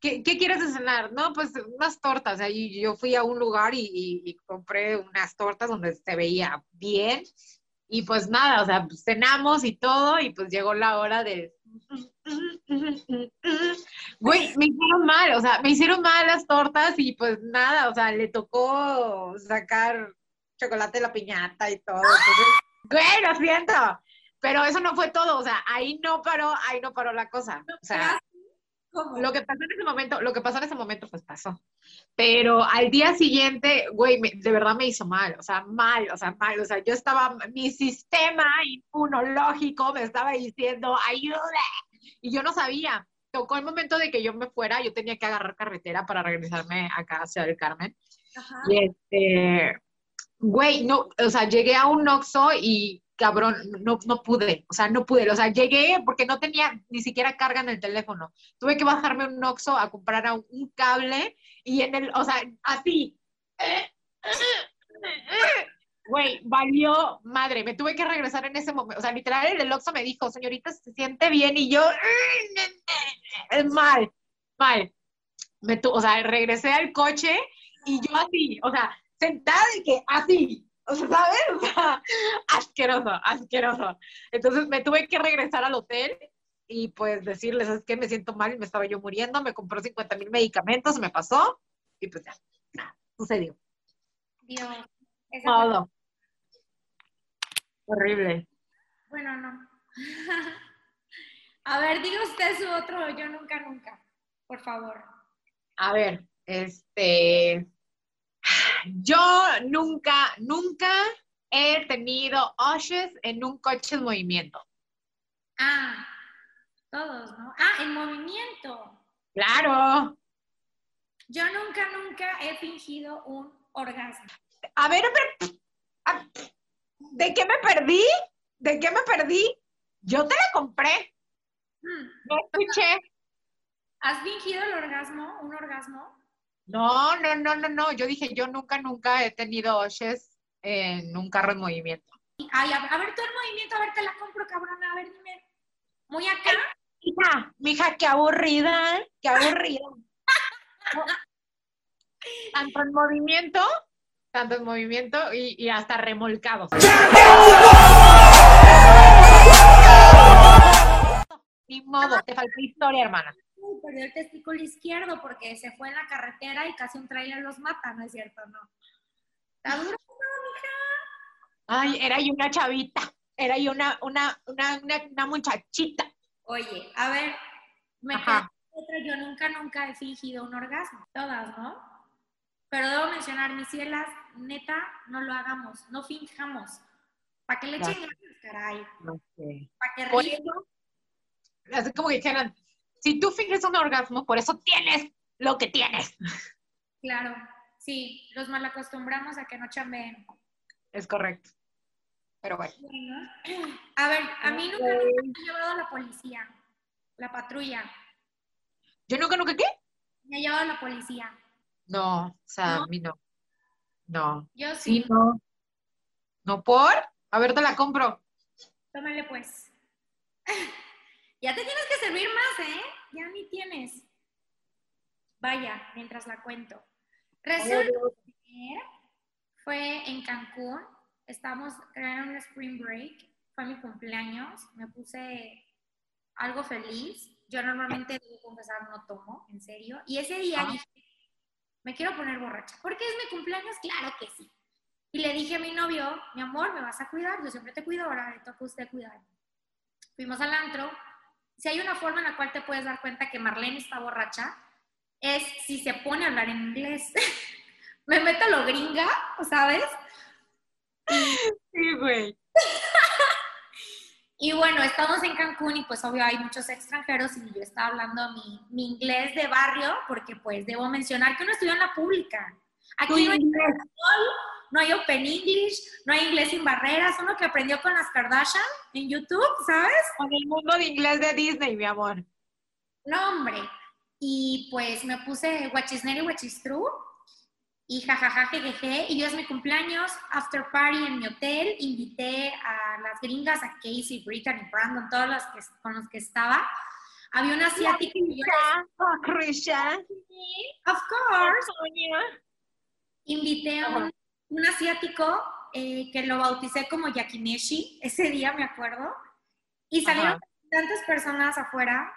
¿qué, quieres cenar? No, pues unas tortas. Ahí yo fui a un lugar y, y compré unas tortas donde se veía bien y pues nada, o sea, pues cenamos y todo, y pues llegó la hora de... Güey, me hicieron mal, o sea, me hicieron mal las tortas y pues nada, o sea, le tocó sacar chocolate de la piñata y todo. güey, lo siento. Pero eso no fue todo, o sea, ahí no paró, ahí no paró la cosa. O sea, ¿Cómo? lo que pasó en ese momento, lo que pasó en ese momento, pues pasó. Pero al día siguiente, güey, me- de verdad me hizo mal, o sea, mal, o sea, mal, o sea, yo estaba, mi sistema inmunológico me estaba diciendo, ayuda, y yo no sabía. Tocó el momento de que yo me fuera, yo tenía que agarrar carretera para regresarme acá hacia el Carmen. Ajá. Y este, güey, no, o sea, llegué a un Oxxo y cabrón, no, no pude, o sea, no pude, o sea, llegué porque no tenía ni siquiera carga en el teléfono. Tuve que bajarme un Oxxo a comprar un, cable y en el, o sea, así. Güey, valió madre, me tuve que regresar en ese momento, o sea, literal el Oxxo me dijo, señorita, ¿se siente bien? Y yo, mal, mal. Me tu- o sea, regresé al coche y yo así, o sea, sentada y que así, o sea, ¿sabes? O sea, asqueroso, asqueroso. Entonces me tuve que regresar al hotel y pues decirles, es que me siento mal, me estaba yo muriendo, me compró 50 mil medicamentos, me pasó y pues ya, ya, sucedió. Dios. fue- Todo. [LAUGHS] Horrible. Bueno, no. [LAUGHS] A ver, diga usted su otro yo nunca, nunca. Por favor. A ver, este, yo nunca, nunca he tenido oshes en un coche en movimiento. Ah, todos, ¿no? Ah, en movimiento. Claro. Yo nunca, nunca he fingido un orgasmo. A ver, pero, ¿de qué me perdí? ¿De qué me perdí? Yo te la compré. Hmm, No escuché. ¿Has fingido el orgasmo? ¿Un orgasmo? No, no, no, no, no. Yo dije, yo nunca, nunca he tenido oshes en un carro en movimiento. Ay, a, a ver, tú el movimiento, a ver, te la compro, cabrona. A ver, dime. Muy acá. Mija, mija, qué aburrida, qué aburrida. Tanto en movimiento, tanto en movimiento y, y hasta remolcados. Ni modo, te faltó historia, hermana. Perdió el testículo izquierdo porque se fue en la carretera y casi un trailer los mata, ¿no es cierto? No. Está duro, no, mija. Ay, era y una chavita, era y una, una, una, una, una muchachita. Oye, a ver, me otra. Yo nunca, nunca he fingido un orgasmo. Todas, ¿no? Pero debo mencionar, mis cielas, neta, no lo hagamos, no finjamos. ¿Para qué le echen Claro. ganas, caray? No sé. ¿Para qué eso, así como dijeron, si tú finges un orgasmo, por eso tienes lo que tienes. Claro, sí, los malacostumbramos a que no chambeen. Es correcto. Pero bueno. Bueno, a ver, a mí nunca, nunca me ha llevado la policía, la patrulla. ¿Yo nunca, nunca qué? Me ha llevado la policía. No, o sea, ¿No? a mí no. No. Yo Sí, sí, no. ¿No por? A ver, te la compro. tómale pues. Ya te tienes que servir más, ¿eh? Ya ni tienes. Vaya, mientras la cuento. Resulta que fue en Cancún, estamos en un spring break, fue mi cumpleaños, me puse algo feliz. Yo normalmente, debo confesar, no tomo, en serio. Y ese día Ah. dije, me quiero poner borracha. ¿Por qué es mi cumpleaños? Claro que sí. Y le dije a mi novio, mi amor, ¿me vas a cuidar? Yo siempre te cuido, ahora le toca a usted cuidar. Fuimos al antro. Si hay una forma en la cual te puedes dar cuenta que Marlene está borracha, es si se pone a hablar en inglés. [LAUGHS] me meto a lo gringa, ¿sabes? Sí, güey. [LAUGHS] Y bueno, estamos en Cancún y pues obvio hay muchos extranjeros y yo estaba hablando mi, mi inglés de barrio porque pues debo mencionar que uno estudió en la pública. Aquí no hay español, no hay Open English, no hay inglés sin barreras, uno que aprendió con las Kardashian en YouTube, ¿sabes? Con el mundo de inglés de Disney, mi amor. No, hombre. Y pues me puse is net y jajaja, jejeje. Y yo es mi cumpleaños, after party en mi hotel. Invité a las gringas, a Casey, Brittany, Brandon, todos los que, con los que estaba. Había una asiática y yo Oh, of course. Invité a un, asiático eh, que lo bauticé como Yakimeshi, [LAUGHS] ese día me acuerdo. Y salieron Ajá. tantas personas afuera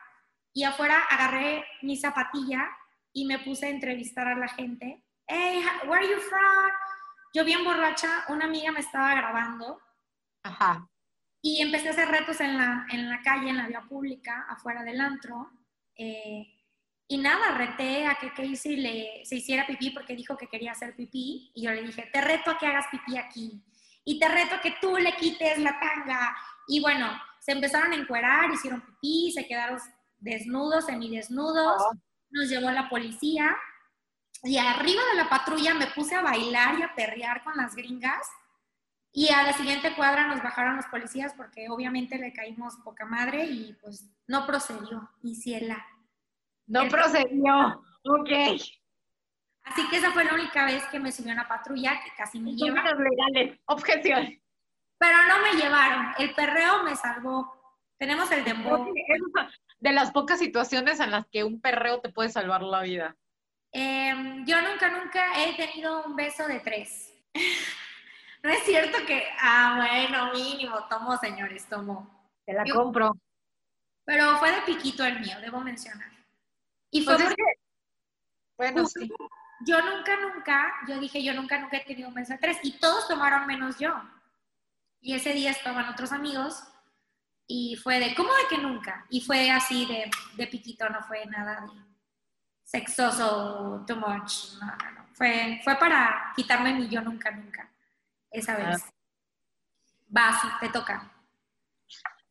y afuera agarré mi zapatilla y me puse a entrevistar a la gente. Hey, where are you from? Yo bien borracha, una amiga me estaba grabando Ajá. Y empecé a hacer retos en la, en la calle, en la vía pública, afuera del antro. Eh, y nada, reté a que Casey le, se hiciera pipí porque dijo que quería hacer pipí. Y yo le dije, te reto a que hagas pipí aquí. Y te reto a que tú le quites la tanga. Y bueno, se empezaron a encuerar, hicieron pipí, se quedaron desnudos, semidesnudos. Oh. Nos llevó la policía. Y arriba de la patrulla me puse a bailar y a perrear con las gringas. Y a la siguiente cuadra nos bajaron los policías porque obviamente le caímos poca madre y pues no procedió, y ciela. No procedió, ok. Así que esa fue la única vez que me subió una patrulla que casi me lleva. legales, objeción. Pero no me llevaron, el perreo me salvó. Tenemos el dembow. De las pocas situaciones en las que un perreo te puede salvar la vida. Em, yo nunca, nunca he tenido un beso de tres. [LAUGHS] no es cierto que, ah, bueno, mínimo, tomo, señores, tomo. Te la compro. Pero fue de piquito el mío, debo mencionar. Y fue pues porque, bueno, sí. Yo nunca, nunca, yo dije, yo nunca, nunca he tenido un beso de tres. Y todos tomaron menos yo. Y ese día estaban otros amigos y fue de, ¿cómo de que nunca? Y fue así de, de piquito, no fue nada de sexoso, too much, no, no, no. Fue, fue para quitarme mi yo nunca, nunca, esa ah. vez. Vas, te toca.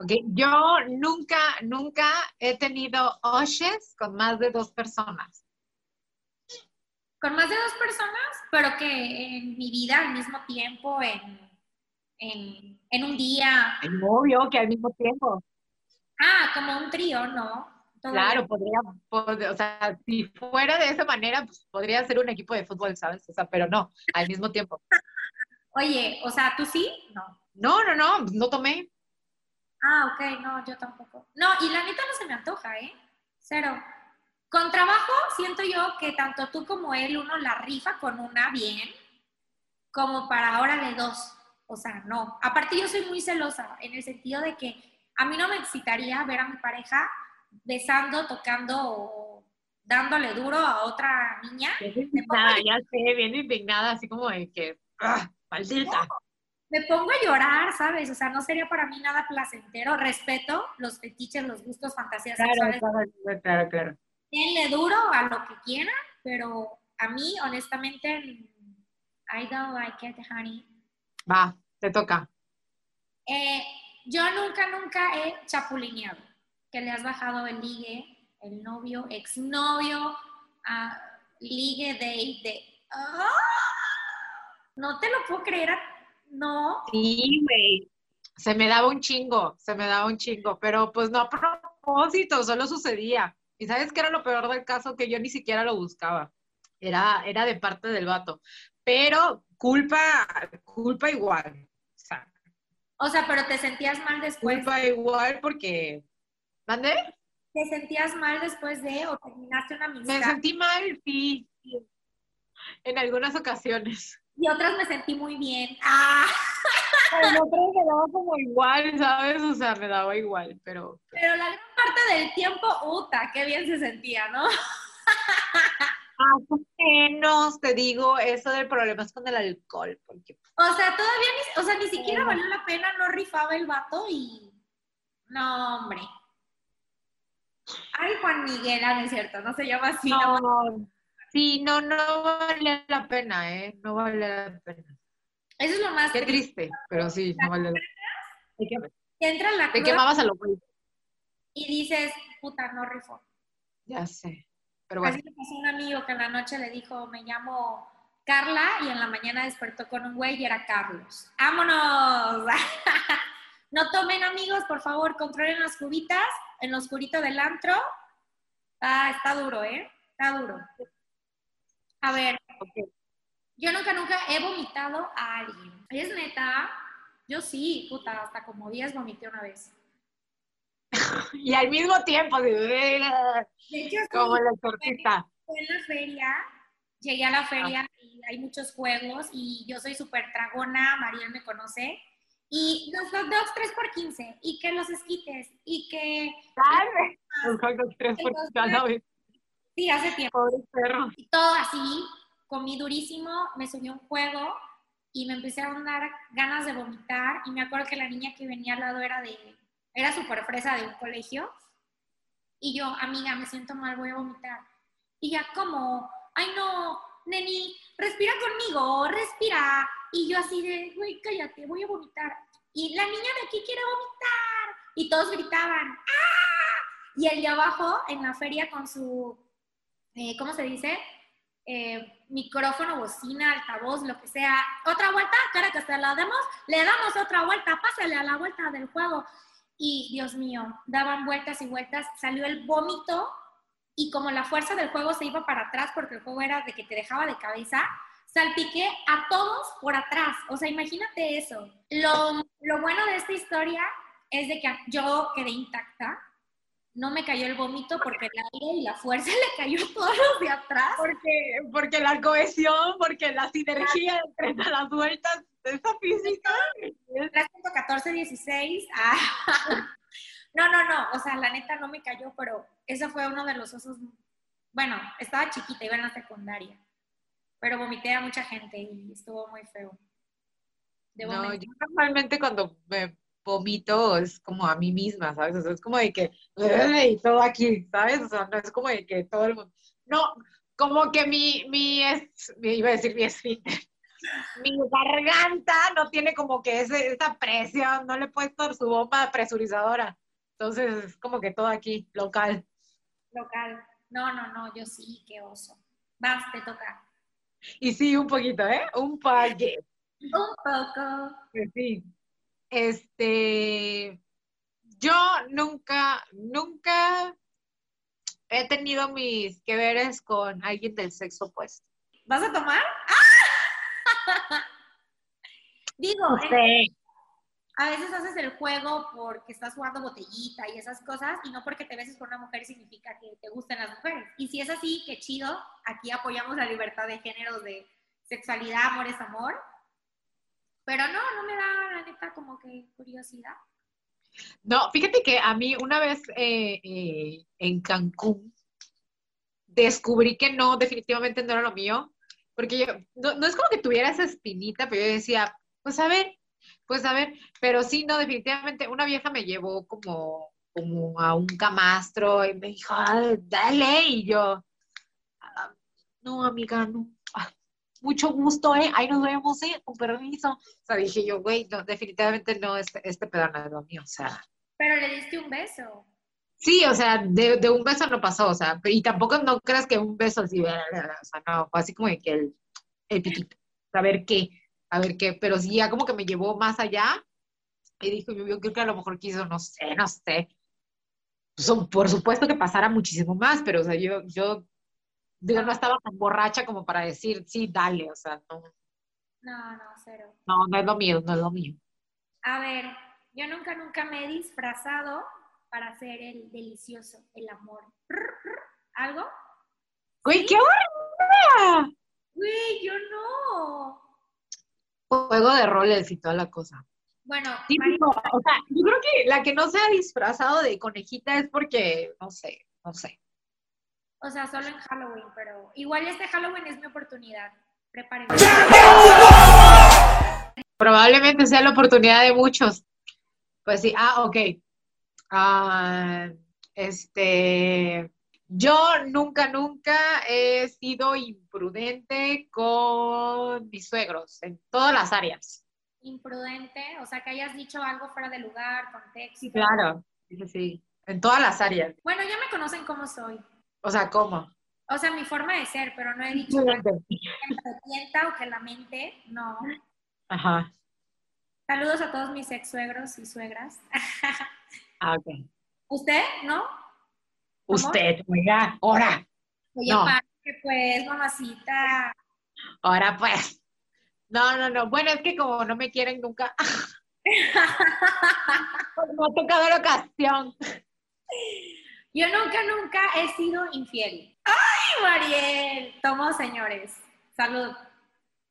Ok, yo nunca, nunca he tenido oshes con más de dos personas. ¿Con más de dos personas? Pero que en mi vida al mismo tiempo, en, en, un día. Novio, que al mismo tiempo. Ah, como un trío, ¿no? Claro, podría, o sea, si fuera de esa manera, pues podría ser un equipo de fútbol, ¿sabes? O sea, pero no, al mismo tiempo. [LAUGHS] Oye, o sea, ¿tú sí? No. No, no, no, no tomé. Ah, ok, no, yo tampoco. No, y la neta no se me antoja, ¿eh? Cero. Con trabajo siento yo que tanto tú como él, uno la rifa con una bien, como para ahora de dos. O sea, no. Aparte yo soy muy celosa en el sentido de que a mí no me excitaría ver a mi pareja besando, tocando o dándole duro a otra niña. Nada, ya sé, bien indignada, así como de que, ¡ah, maldita! Me pongo a llorar, ¿sabes? O sea, no sería para mí nada placentero. Respeto los fetiches, los gustos, fantasías claro, sexuales. Claro, claro, claro. Denle duro a lo que quieran, pero a mí, honestamente, I don't like it, honey. Va, te toca. Eh, yo nunca, nunca he chapulineado. Que le has bajado el ligue, el novio, exnovio, a ligue de... de ¡Ah! No te lo puedo creer no. Sí, güey. Se me daba un chingo, se me daba un chingo, pero pues no a propósito, solo sucedía. Y sabes qué era lo peor del caso, que yo ni siquiera lo buscaba. Era, era de parte del vato. Pero culpa, culpa igual. O sea, pero te sentías mal después. Culpa igual porque. ¿Mande? ¿Te sentías mal después de o terminaste una amistad? Me sentí mal, sí. En algunas ocasiones y otras me sentí muy bien. [LAUGHS] ¡Ah! En otras me daba como igual, ¿sabes? O sea, me daba igual, pero... Pero la gran parte del tiempo, ¡uta! ¡Qué bien se sentía, ¿no? [LAUGHS] Más menos, te digo, eso del problema es con el alcohol. Porque... O sea, todavía ni, o sea, ni siquiera valió la pena, no rifaba el vato y... No, hombre. Ay, Juan Miguel, ah, no es cierto, no se llama así. no. Sí, no, no vale la pena, ¿eh? No vale la pena. Eso es lo más Qué triste, pero sí, no vale la pena. Entra la Te quemabas a lo Y dices, puta, no rifo. Ya sé, pero bueno. Así le pasó un amigo que en la noche le dijo, me llamo Carla, y en la mañana despertó con un güey y era Carlos. ¡Vámonos! [LAUGHS] no tomen, amigos, por favor, controlen las cubitas en lo oscurito del antro. Ah, está duro, ¿eh? Está duro. A ver, yo nunca, nunca he vomitado a alguien. Es neta, yo sí, puta, hasta como 10 vomité una vez. [LAUGHS] y al mismo tiempo, de, hecho, como la tortita. Fue en la feria, llegué a la feria y hay muchos juegos y yo soy súper tragona, Mariel me conoce. Y los hot dogs 3 por 15 y que los esquites y que... ¡Dale! Los hot dogs 3 por 15 Sí, hace tiempo. Pobre perro. Y todo así, comí durísimo, me subió un juego y me empecé a dar ganas de vomitar y me acuerdo que la niña que venía al lado era de, era súper fresa de un colegio y yo, amiga, me siento mal, voy a vomitar. Y ya como, ay no, neni, respira conmigo, respira. Y yo así de, güey, cállate, voy a vomitar. Y la niña de aquí quiere vomitar. Y todos gritaban, ¡ah! Y el de abajo, en la feria, con su, eh, ¿cómo se dice? Eh, micrófono, bocina, altavoz, lo que sea. Otra vuelta, cara que se la demos, le damos otra vuelta, pásale a la vuelta del juego. Y Dios mío, daban vueltas y vueltas, salió el vómito y como la fuerza del juego se iba para atrás porque el juego era de que te dejaba de cabeza, salpiqué a todos por atrás. O sea, imagínate eso. Lo, lo bueno de esta historia es de que yo quedé intacta, no me cayó el vómito porque el aire y la fuerza [LAUGHS] le cayó a todos los de atrás. Porque, porque la cohesión, porque la sinergia entre las vueltas de esa física. 314, 16. [LAUGHS] Ah. No, no, no, o sea, la neta no me cayó, pero ese fue uno de los osos. Bueno, estaba chiquita, iba en la secundaria, pero vomité a mucha gente y estuvo muy feo. no, yo normalmente cuando me vomito es como a mí misma, ¿sabes? O sea, es como de que, y todo aquí, ¿sabes? O sea, no es como de que todo el mundo, no, como que mi, mi, es, iba a decir mi esfínter, [LAUGHS] mi garganta no tiene como que ese, esa presión, no le he puesto su bomba presurizadora. Entonces es como que todo aquí, local. Local. No, no, no, yo sí, qué oso. Vas, te toca. Y sí, un poquito, ¿eh? Un poquito. Un poco. Sí. Este, yo nunca, nunca he tenido mis que veres con alguien del sexo opuesto. ¿Vas a tomar? ¡Ah! [LAUGHS] Digo, no sé a veces haces el juego porque estás jugando botellita y esas cosas, y no porque te beses con una mujer significa que te gusten las mujeres. Y si es así, qué chido, aquí apoyamos la libertad de género, de sexualidad, amor es amor. Pero no, no me da la neta como que curiosidad. No, fíjate que a mí una vez eh, eh, en Cancún descubrí que no, definitivamente no era lo mío, porque yo, no, no es como que tuviera esa espinita, pero yo decía, pues a ver, pues a ver, pero sí, no, definitivamente, una vieja me llevó como, como a un camastro y me dijo, dale, y yo, ah, no, amiga, no, ah, mucho gusto, ¿eh? Ahí nos vemos, ¿eh? Con permiso. O sea, dije yo, güey, no, definitivamente no, este, este pedo no es lo mío, o sea. Pero le diste un beso. Sí, o sea, de, un beso no pasó, o sea, y tampoco no creas que un beso así, o sea, no, fue así como que el, el piquito, a ver qué a ver qué, pero sí ya como que me llevó más allá y dijo, yo, yo creo que a lo mejor quiso, no sé, no sé. por supuesto que pasara muchísimo más, pero o sea, yo, yo digo, no estaba tan borracha como para decir, sí, dale, o sea, no. No, no, cero. No, no es lo mío, no es lo mío. A ver, yo nunca, nunca me he disfrazado para hacer el delicioso, el amor. ¿Algo? Güey, qué horror. Güey, yo no juego de roles y toda la cosa. Bueno, o sea, yo creo que la que no se ha disfrazado de conejita es porque, no sé, no sé. O sea, solo en Halloween, pero igual este Halloween es mi oportunidad. Prepárense. Probablemente sea la oportunidad de muchos. Pues sí, ah, ok. Ah, este, yo nunca, nunca he sido imprudente con mis suegros en todas las áreas. Imprudente, o sea, que hayas dicho algo fuera de lugar, contexto. Sí, claro, sí, sí, en todas las áreas. Bueno, ya me conocen cómo soy. O sea, ¿cómo? O sea, mi forma de ser, pero no he dicho que me o que la mente, no. Ajá. Saludos a todos mis ex suegros y suegras. [LAUGHS] ah, ok. ¿Usted, no? Usted, oiga, ahora. Oye, no. pues, mamacita. Ahora pues. No, no, no. Bueno, es que como no me quieren nunca. [LAUGHS] [LAUGHS] no ha tocado la ocasión. Yo nunca, nunca he sido infiel. ¡Ay, Mariel! Tomo, señores. Salud.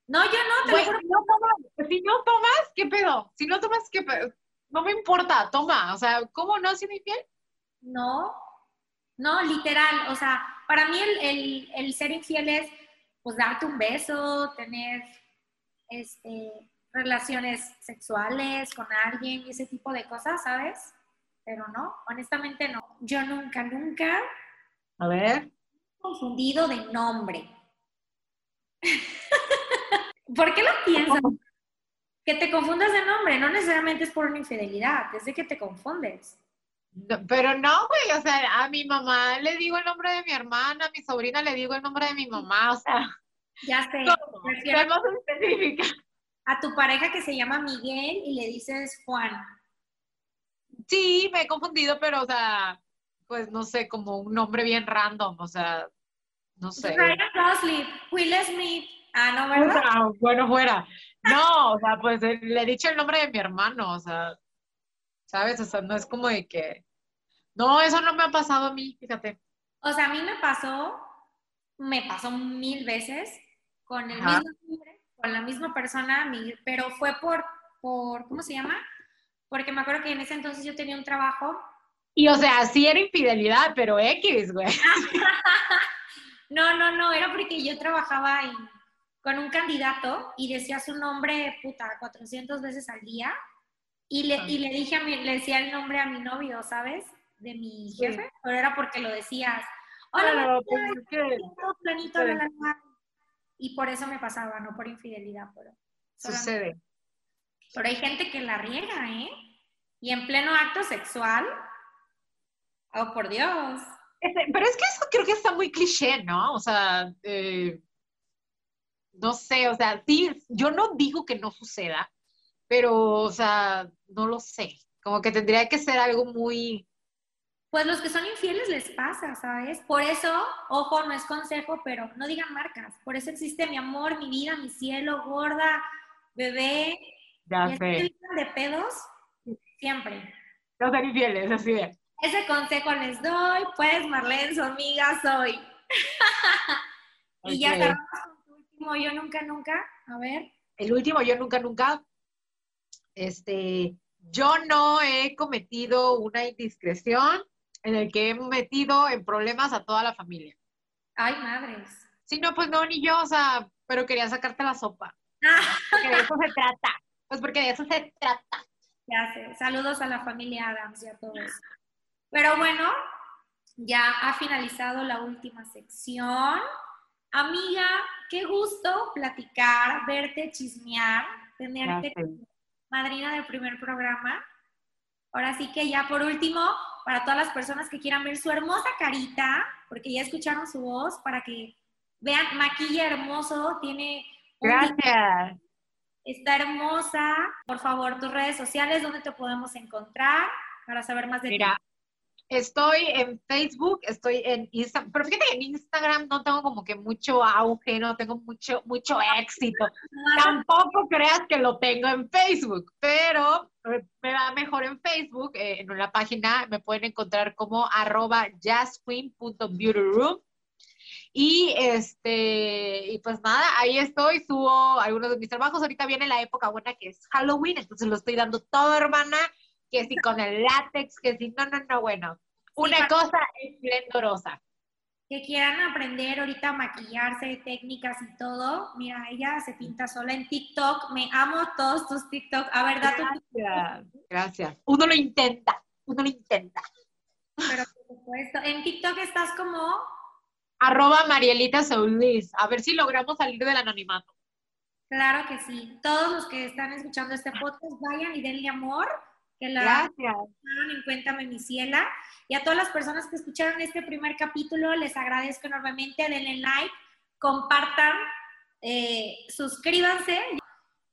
No, yo no, te Si no, tomas, si no tomas, ¿qué pedo? Si no tomas, ¿qué pedo? No me importa, toma. O sea, ¿cómo no has sido infiel? No, no, literal, o sea, para mí el, el, ser infiel es, pues, darte un beso, tener este, relaciones sexuales con alguien y ese tipo de cosas, ¿sabes? Pero no, honestamente no. Yo nunca, nunca. A ver. Confundido de nombre. [LAUGHS] ¿Por qué lo piensas? Que te confundas de nombre, no necesariamente es por una infidelidad, es de que te confundes. pero no, güey, o sea, a mi mamá le digo el nombre de mi hermana, a mi sobrina le digo el nombre de mi mamá, o sea. Ya sé. específica. A tu pareja que se llama Miguel y le dices Juan. Sí, me he confundido, pero, o sea, pues no sé, como un nombre bien random, o sea, no sé. Ryan Gosling, Will Smith. Ah, no, ¿verdad? bueno, fuera. No, o sea, pues eh, le he dicho el nombre de mi hermano, o sea, ¿sabes? O sea, no es como de que... No, eso no me ha pasado a mí, fíjate. O sea, a mí me pasó, me pasó mil veces con el mismo nombre, con la misma persona, pero fue por, por, ¿cómo se llama? Porque me acuerdo que en ese entonces yo tenía un trabajo. Y o sea, sí era infidelidad, pero X, güey. [LAUGHS] no, no, no, era porque yo trabajaba en con un candidato y decía su nombre, puta, 400 veces al día. Y le, y le dije a mi, le decía el nombre a mi novio, ¿sabes? De mi jefe, pero era porque lo decías. Hola, pues, Y por eso me pasaba, no por infidelidad, pero. Sucede. Pero hay gente que la riega, ¿eh? Y en pleno acto sexual. Oh, por Dios. Pero es que eso creo que está muy cliché, ¿no? O sea, eh, no sé, o sea, sí, yo no digo que no suceda, pero, o sea, no lo sé. Como que tendría que ser algo muy... Pues los que son infieles les pasa, ¿sabes? Por eso, ojo, no es consejo, pero no digan marcas. Por eso existe mi amor, mi vida, mi cielo, gorda, bebé. Ya sé. de pedos, siempre. No ser infieles, así es. Ese consejo les doy, pues Marlene, su amiga soy. [LAUGHS] y ya cerramos último yo nunca, nunca, a ver. El último yo nunca, nunca, este, yo no he cometido una indiscreción en el que he metido en problemas a toda la familia. Ay, madres. Sí, no, pues no, ni yo, o sea, pero quería sacarte la sopa. [LAUGHS] Porque de eso se trata. Pues porque de eso se trata. Ya sé. Saludos a la familia Adams y a todos. Pero bueno, ya ha finalizado la última sección. Amiga, qué gusto platicar, verte, chismear, tenerte como madrina del primer programa. Ahora sí que ya por último, para todas las personas que quieran ver su hermosa carita, porque ya escucharon su voz, para que vean, maquilla hermoso, tiene... Gracias. Está hermosa. Por favor, tus redes sociales, ¿dónde te podemos encontrar para saber más de Mira, ti? Estoy en Facebook, estoy en Instagram, pero fíjate que en Instagram no tengo como que mucho auge, no tengo mucho, mucho éxito. Tampoco creas que lo tengo en Facebook, pero me va mejor en Facebook, eh, en una página me pueden encontrar como arroba jazzqueen.beautyroom. Y este, y pues nada, ahí estoy, subo algunos de mis trabajos. Ahorita viene la época buena que es Halloween, entonces lo estoy dando todo, hermana que si con el látex, que si no, no, no, bueno, una cosa esplendorosa. Que quieran aprender ahorita a maquillarse, técnicas y todo, mira, ella se pinta sola en TikTok, me amo todos tus TikTok, a ver, Gracias, gracias. Uno lo intenta, uno lo intenta. Pero por supuesto, en TikTok estás como... Arroba Marielita Soulis, a ver si logramos salir del anonimato. Claro que sí. Todos los que están escuchando este podcast, vayan y denle amor que la Gracias. en Cuéntame mi ciela. Y a todas las personas que escucharon este primer capítulo, les agradezco enormemente. Denle like, compartan, eh, suscríbanse.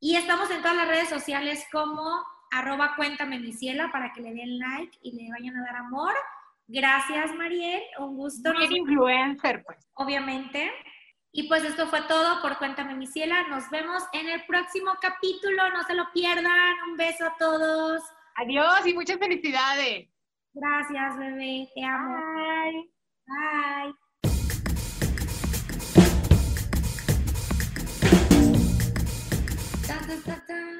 Y estamos en todas las redes sociales como arroba cuéntame mi ciela para que le den like y le vayan a dar amor. Gracias, Mariel. Un gusto. Bien influencer, pues. Obviamente. Y pues esto fue todo por Cuéntame mi ciela. Nos vemos en el próximo capítulo. No se lo pierdan. Un beso a todos. Adiós y muchas felicidades. Gracias, bebé. Te amo. Bye. Bye. Ta, ta, ta,